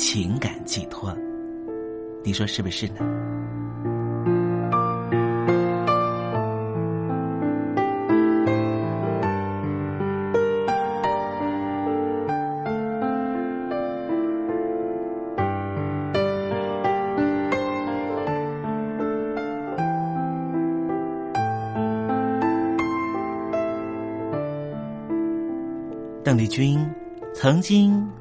情感寄托，你说是不是呢？邓丽君。曾经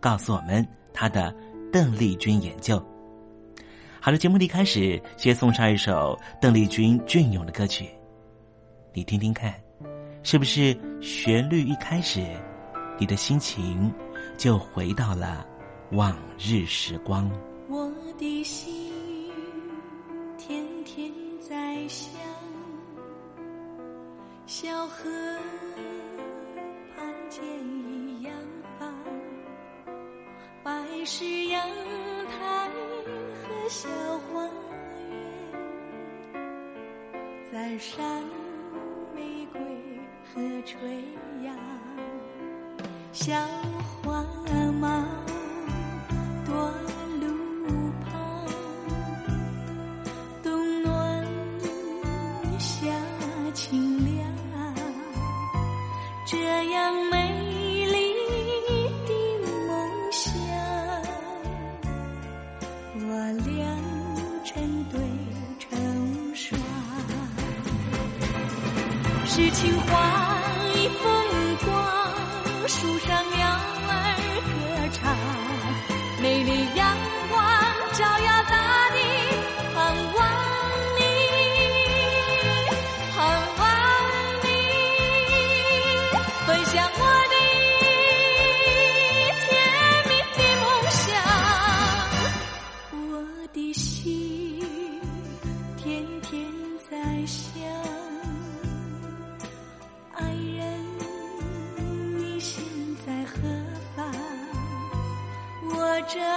告诉我们他的邓丽君研究。好的，节目的开始，先送上一首邓丽君隽永的歌曲，你听听看，是不是旋律一开始，你的心情就回到了往日时光？我的心天天在想，小河畔见一，白石阳台和。小花园，在山玫瑰和垂杨，小花猫这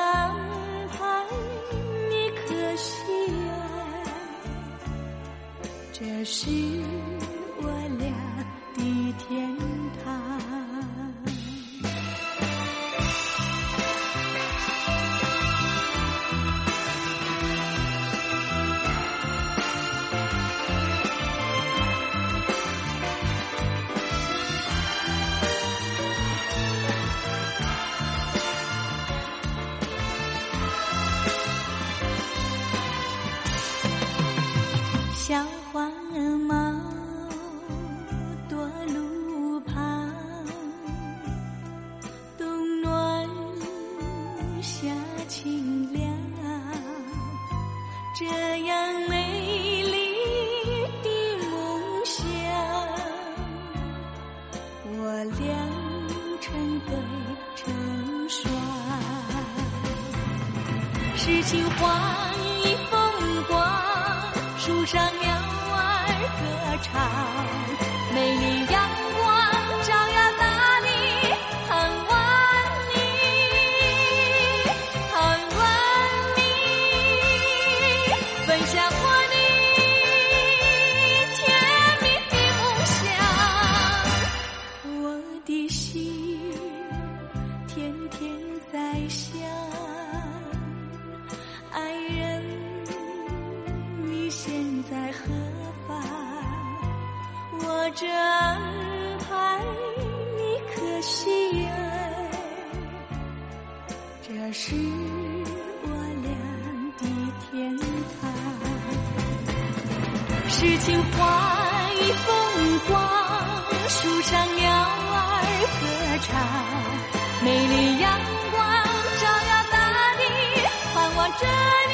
这样美丽的梦想我俩成对成双诗情画意风光树上鸟儿歌唱。是我俩的天堂诗情画意风光树上鸟儿歌唱美丽阳光照耀大地盼望着你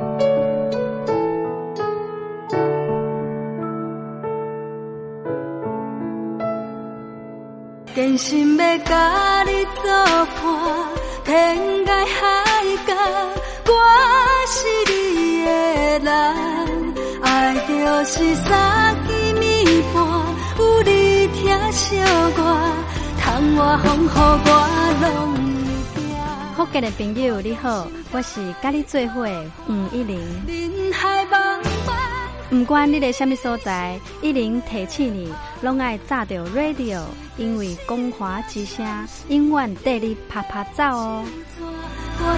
真心要甲你作伴，天涯海角，我是你的人，爱就是三更暝半，有你听小歌，窗外风雨我拢会惊。福建的朋友你好，我是甲你做伙的黄一玲。人海茫茫。不管你在什么所在，一零提起你，拢爱炸着 radio，因为光华之声永远带你啪啪走哦。我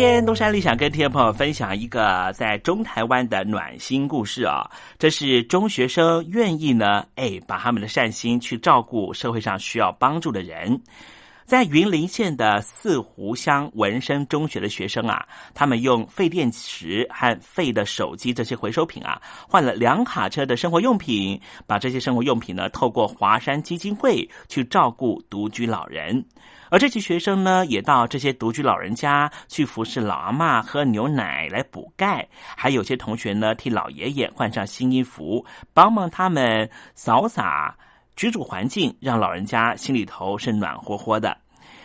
今天东山里想跟听众朋友分享一个在中台湾的暖心故事啊，这是中学生愿意呢，哎，把他们的善心去照顾社会上需要帮助的人。在云林县的四湖乡文生中学的学生啊，他们用废电池和废的手机这些回收品啊，换了两卡车的生活用品，把这些生活用品呢，透过华山基金会去照顾独居老人。而这些学生呢，也到这些独居老人家去服侍老阿妈喝牛奶来补钙，还有些同学呢，替老爷爷换上新衣服，帮忙他们扫洒居住环境，让老人家心里头是暖和和的。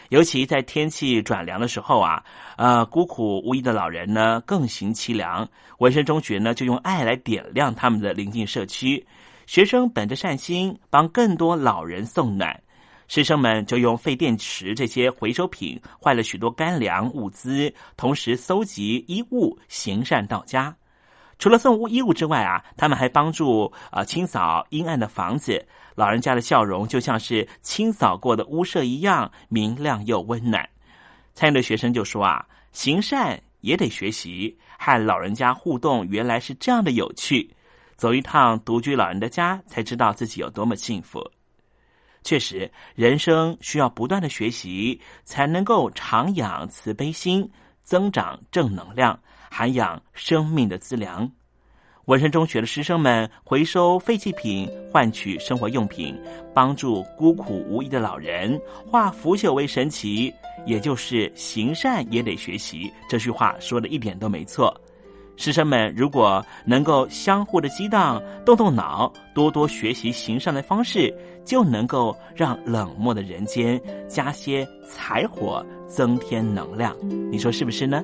尤其在天气转凉的时候啊，呃，孤苦无依的老人呢更行凄凉。文山中学呢就用爱来点亮他们的邻近社区，学生本着善心，帮更多老人送暖。师生们就用废电池这些回收品换了许多干粮物资，同时搜集衣物，行善到家。除了送物衣物之外啊，他们还帮助啊清扫阴暗的房子。老人家的笑容就像是清扫过的屋舍一样明亮又温暖。参与的学生就说啊，行善也得学习，和老人家互动原来是这样的有趣。走一趟独居老人的家，才知道自己有多么幸福。确实，人生需要不断的学习，才能够常养慈悲心，增长正能量，涵养生命的资粮。文山中学的师生们回收废弃品，换取生活用品，帮助孤苦无依的老人，化腐朽为神奇，也就是行善也得学习。这句话说的一点都没错。师生们如果能够相互的激荡，动动脑，多多学习行善的方式，就能够让冷漠的人间加些柴火，增添能量。你说是不是呢？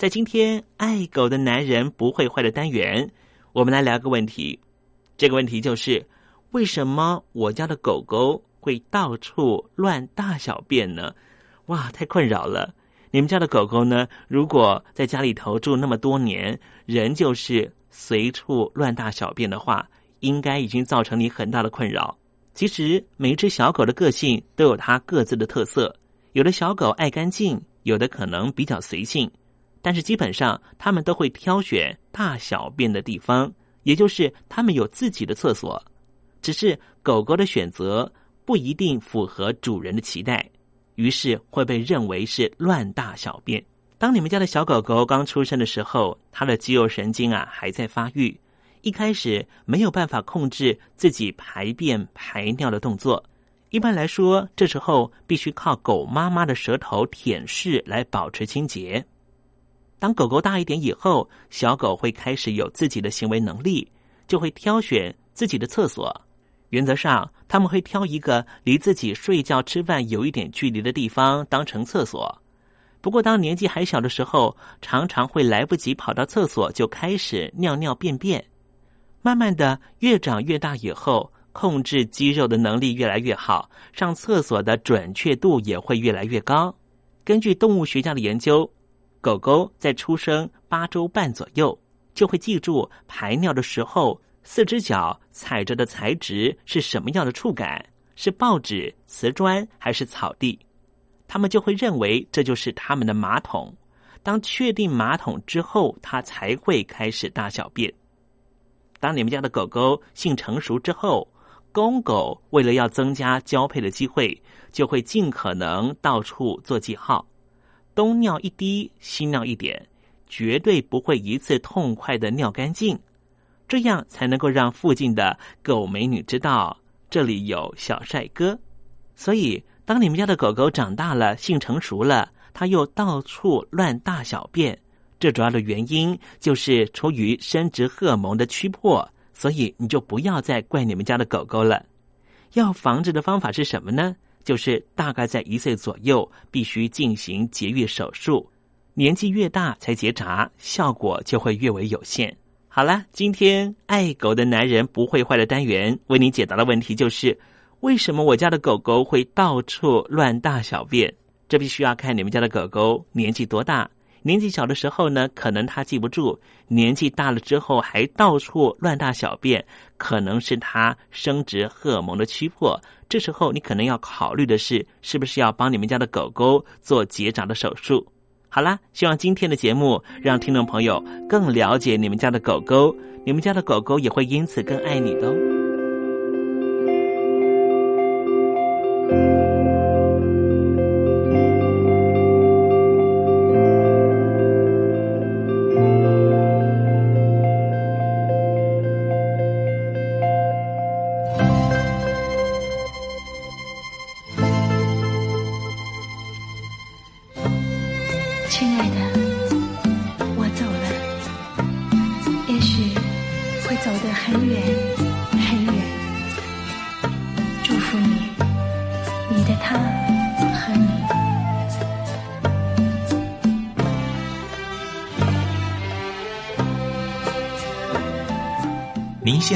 在今天爱狗的男人不会坏的单元，我们来聊个问题。这个问题就是：为什么我家的狗狗会到处乱大小便呢？哇，太困扰了！你们家的狗狗呢？如果在家里头住那么多年，仍旧是随处乱大小便的话，应该已经造成你很大的困扰。其实每一只小狗的个性都有它各自的特色，有的小狗爱干净，有的可能比较随性，但是基本上它们都会挑选大小便的地方，也就是它们有自己的厕所。只是狗狗的选择不一定符合主人的期待，于是会被认为是乱大小便。当你们家的小狗狗刚出生的时候，它的肌肉神经啊还在发育，一开始没有办法控制自己排便排尿的动作。一般来说，这时候必须靠狗妈妈的舌头舔舐来保持清洁。当狗狗大一点以后，小狗会开始有自己的行为能力，就会挑选自己的厕所。原则上，他们会挑一个离自己睡觉、吃饭有一点距离的地方当成厕所。不过，当年纪还小的时候，常常会来不及跑到厕所，就开始尿尿便便。慢慢的，越长越大以后，控制肌肉的能力越来越好，上厕所的准确度也会越来越高。根据动物学家的研究。狗狗在出生八周半左右，就会记住排尿的时候，四只脚踩着的材质是什么样的触感，是报纸、瓷砖还是草地，他们就会认为这就是他们的马桶。当确定马桶之后，它才会开始大小便。当你们家的狗狗性成熟之后，公狗为了要增加交配的机会，就会尽可能到处做记号。东尿一滴，西尿一点，绝对不会一次痛快的尿干净，这样才能够让附近的狗美女知道这里有小帅哥。所以，当你们家的狗狗长大了，性成熟了，它又到处乱大小便，这主要的原因就是出于生殖荷尔蒙的驱迫。所以，你就不要再怪你们家的狗狗了。要防治的方法是什么呢？就是大概在一岁左右，必须进行节育手术。年纪越大才结扎，效果就会越为有限。好啦，今天爱狗的男人不会坏的单元为你解答的问题就是：为什么我家的狗狗会到处乱大小便？这必须要看你们家的狗狗年纪多大。年纪小的时候呢，可能他记不住；年纪大了之后还到处乱大小便，可能是他生殖荷尔蒙的驱迫。这时候你可能要考虑的是，是不是要帮你们家的狗狗做结扎的手术？好啦，希望今天的节目让听众朋友更了解你们家的狗狗，你们家的狗狗也会因此更爱你的哦。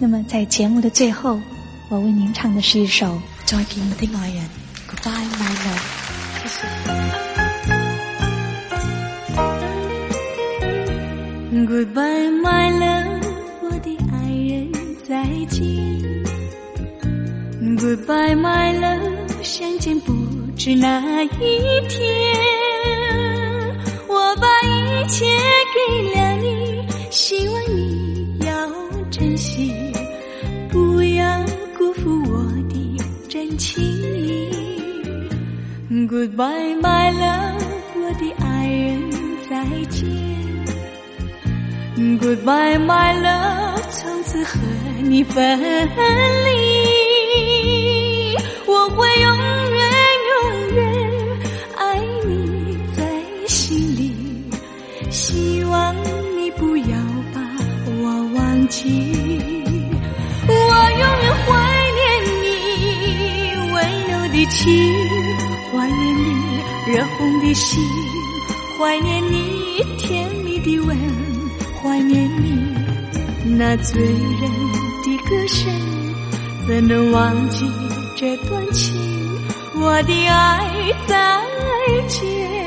那么，在节目的最后，我为您唱的是一首《再见我的爱人》，Goodbye my love。谢谢。Goodbye my love，我的爱人再见。Goodbye my love，相见不知哪一天。我把一切给了你，Goodbye, my love，我的爱人再见。Goodbye, my love，从此和你分离。我会永远永远爱你在心里，希望你不要把我忘记。我永远怀念你温柔的情，热红的心怀念你甜蜜的吻怀念你那醉人的歌声怎能忘记这段情？我的爱再见